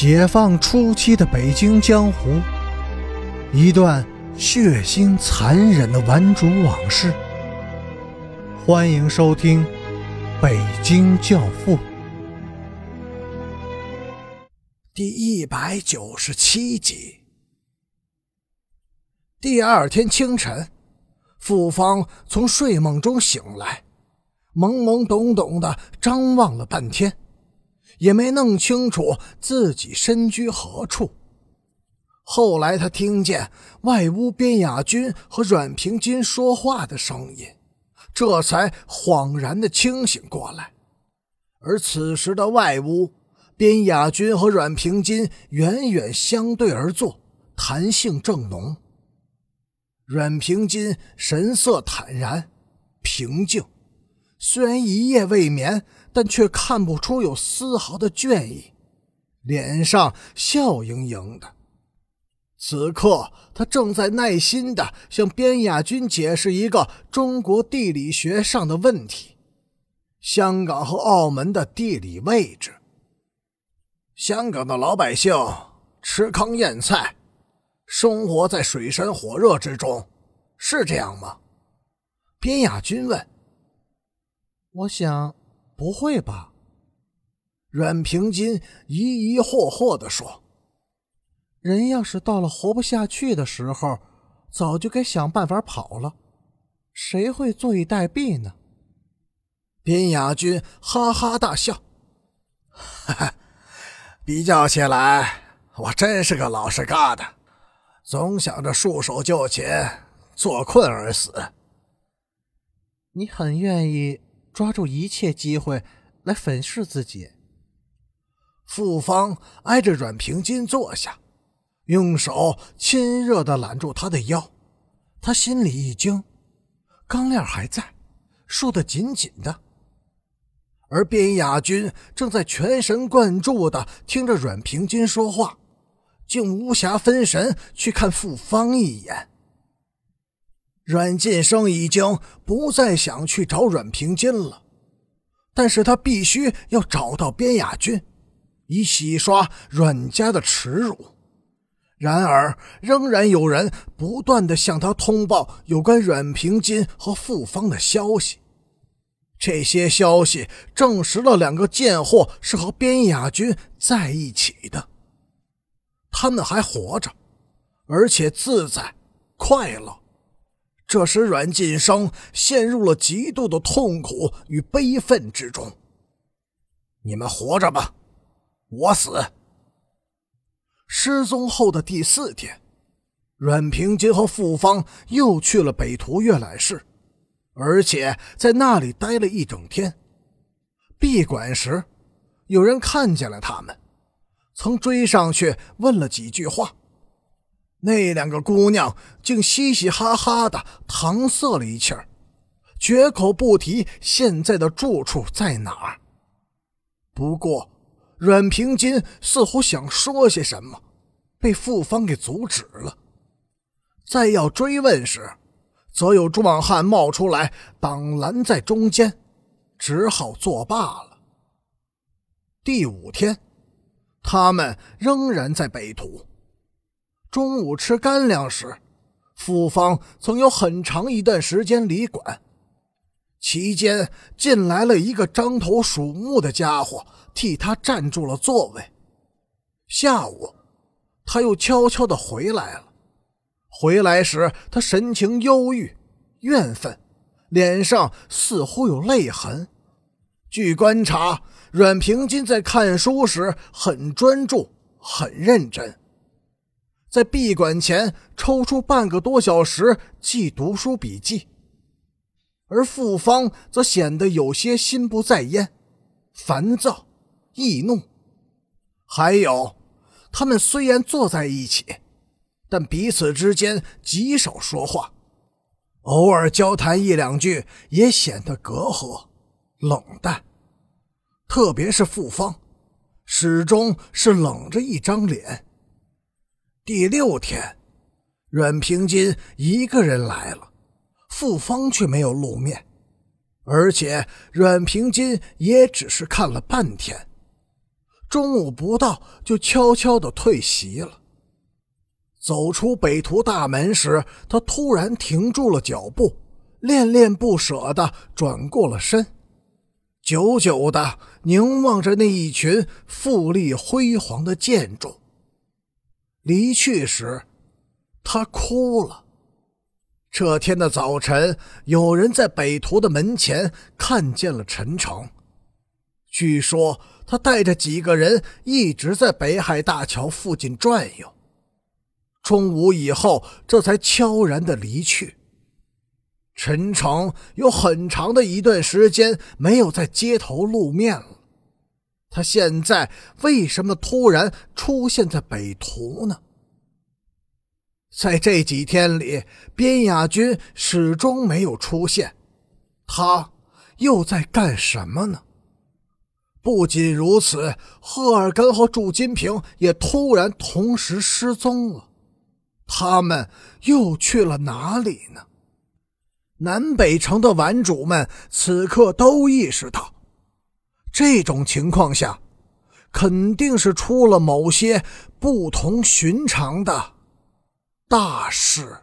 解放初期的北京江湖，一段血腥残忍的顽主往事。欢迎收听《北京教父》第一百九十七集。第二天清晨，傅芳从睡梦中醒来，懵懵懂懂的张望了半天。也没弄清楚自己身居何处。后来他听见外屋边雅君和阮平金说话的声音，这才恍然的清醒过来。而此时的外屋，边雅君和阮平金远远相对而坐，谈性正浓。阮平金神色坦然、平静，虽然一夜未眠。但却看不出有丝毫的倦意，脸上笑盈盈的。此刻，他正在耐心的向边雅君解释一个中国地理学上的问题：香港和澳门的地理位置。香港的老百姓吃糠咽菜，生活在水深火热之中，是这样吗？边雅君问。我想。不会吧？阮平金疑疑惑惑地说：“人要是到了活不下去的时候，早就该想办法跑了，谁会坐以待毙呢？”边雅君哈哈大笑：“哈哈，比较起来，我真是个老实疙瘩，总想着束手就擒，坐困而死。你很愿意。”抓住一切机会来粉饰自己。傅芳挨着阮平金坐下，用手亲热的揽住他的腰。他心里一惊，钢链还在，束得紧紧的。而边雅君正在全神贯注的听着阮平金说话，竟无暇分神去看傅芳一眼。阮晋生已经不再想去找阮平金了，但是他必须要找到边雅君，以洗刷阮家的耻辱。然而，仍然有人不断的向他通报有关阮平金和傅芳的消息，这些消息证实了两个贱货是和边雅君在一起的，他们还活着，而且自在快乐。这使阮晋生陷入了极度的痛苦与悲愤之中。你们活着吧，我死。失踪后的第四天，阮平金和傅芳又去了北图阅览室，而且在那里待了一整天。闭馆时，有人看见了他们，曾追上去问了几句话。那两个姑娘竟嘻嘻哈哈的搪塞了一气儿，绝口不提现在的住处在哪儿。不过，阮平金似乎想说些什么，被傅芳给阻止了。再要追问时，则有壮汉冒出来挡拦在中间，只好作罢了。第五天，他们仍然在北土。中午吃干粮时，傅芳曾有很长一段时间离馆，期间进来了一个獐头鼠目的家伙，替他占住了座位。下午，他又悄悄地回来了。回来时，他神情忧郁、怨愤，脸上似乎有泪痕。据观察，阮平金在看书时很专注、很认真。在闭馆前抽出半个多小时记读书笔记，而傅芳则显得有些心不在焉、烦躁、易怒。还有，他们虽然坐在一起，但彼此之间极少说话，偶尔交谈一两句也显得隔阂、冷淡。特别是傅芳，始终是冷着一张脸。第六天，阮平金一个人来了，傅芳却没有露面，而且阮平金也只是看了半天。中午不到就悄悄的退席了。走出北图大门时，他突然停住了脚步，恋恋不舍的转过了身，久久的凝望着那一群富丽辉煌的建筑。离去时，他哭了。这天的早晨，有人在北图的门前看见了陈诚。据说他带着几个人一直在北海大桥附近转悠。中午以后，这才悄然的离去。陈诚有很长的一段时间没有在街头露面了。他现在为什么突然出现在北图呢？在这几天里，边雅军始终没有出现，他又在干什么呢？不仅如此，赫尔根和祝金平也突然同时失踪了，他们又去了哪里呢？南北城的玩主们此刻都意识到，这种情况下，肯定是出了某些不同寻常的。大事。